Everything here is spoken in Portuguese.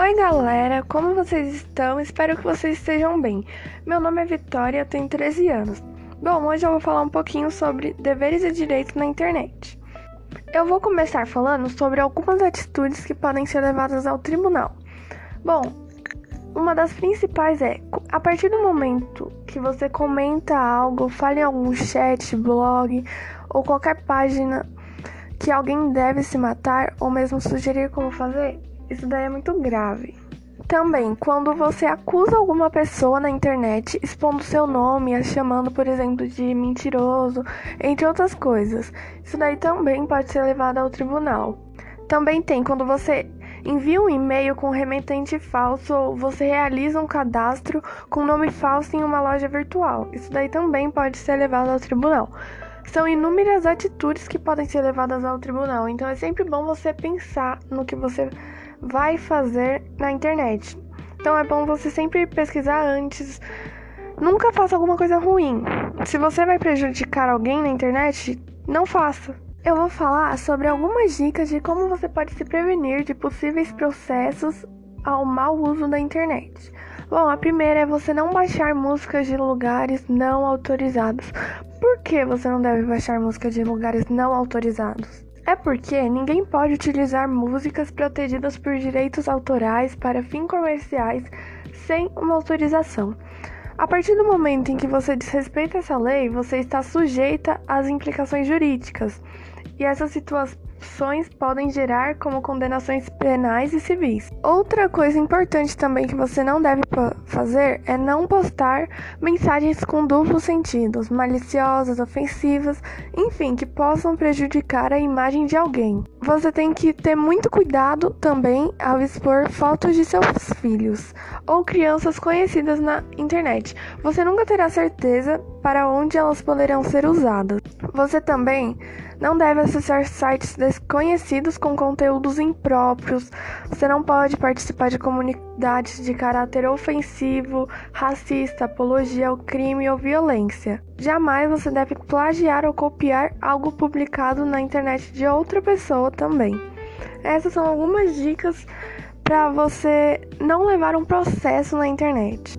Oi, galera, como vocês estão? Espero que vocês estejam bem. Meu nome é Vitória, tenho 13 anos. Bom, hoje eu vou falar um pouquinho sobre deveres e direitos na internet. Eu vou começar falando sobre algumas atitudes que podem ser levadas ao tribunal. Bom, uma das principais é, a partir do momento que você comenta algo, fale em algum chat, blog ou qualquer página que alguém deve se matar ou mesmo sugerir como fazer, isso daí é muito grave. Também, quando você acusa alguma pessoa na internet expondo seu nome, a chamando, por exemplo, de mentiroso, entre outras coisas, isso daí também pode ser levado ao tribunal. Também tem quando você envia um e-mail com remetente falso ou você realiza um cadastro com nome falso em uma loja virtual. Isso daí também pode ser levado ao tribunal. São inúmeras atitudes que podem ser levadas ao tribunal, então é sempre bom você pensar no que você vai fazer na internet. Então é bom você sempre pesquisar antes. Nunca faça alguma coisa ruim. Se você vai prejudicar alguém na internet, não faça. Eu vou falar sobre algumas dicas de como você pode se prevenir de possíveis processos ao mau uso da internet. Bom, a primeira é você não baixar músicas de lugares não autorizados. Por que você não deve baixar músicas de lugares não autorizados? É porque ninguém pode utilizar músicas protegidas por direitos autorais para fins comerciais sem uma autorização. A partir do momento em que você desrespeita essa lei, você está sujeita às implicações jurídicas, e essas situações ações podem gerar como condenações penais e civis. Outra coisa importante também que você não deve fazer é não postar mensagens com duplos sentidos, maliciosas, ofensivas, enfim, que possam prejudicar a imagem de alguém. Você tem que ter muito cuidado também ao expor fotos de seus filhos ou crianças conhecidas na internet. Você nunca terá certeza para onde elas poderão ser usadas. Você também não deve acessar sites desconhecidos com conteúdos impróprios. Você não pode participar de comunidades de caráter ofensivo, racista, apologia ao crime ou violência. Jamais você deve plagiar ou copiar algo publicado na internet de outra pessoa também. Essas são algumas dicas para você não levar um processo na internet.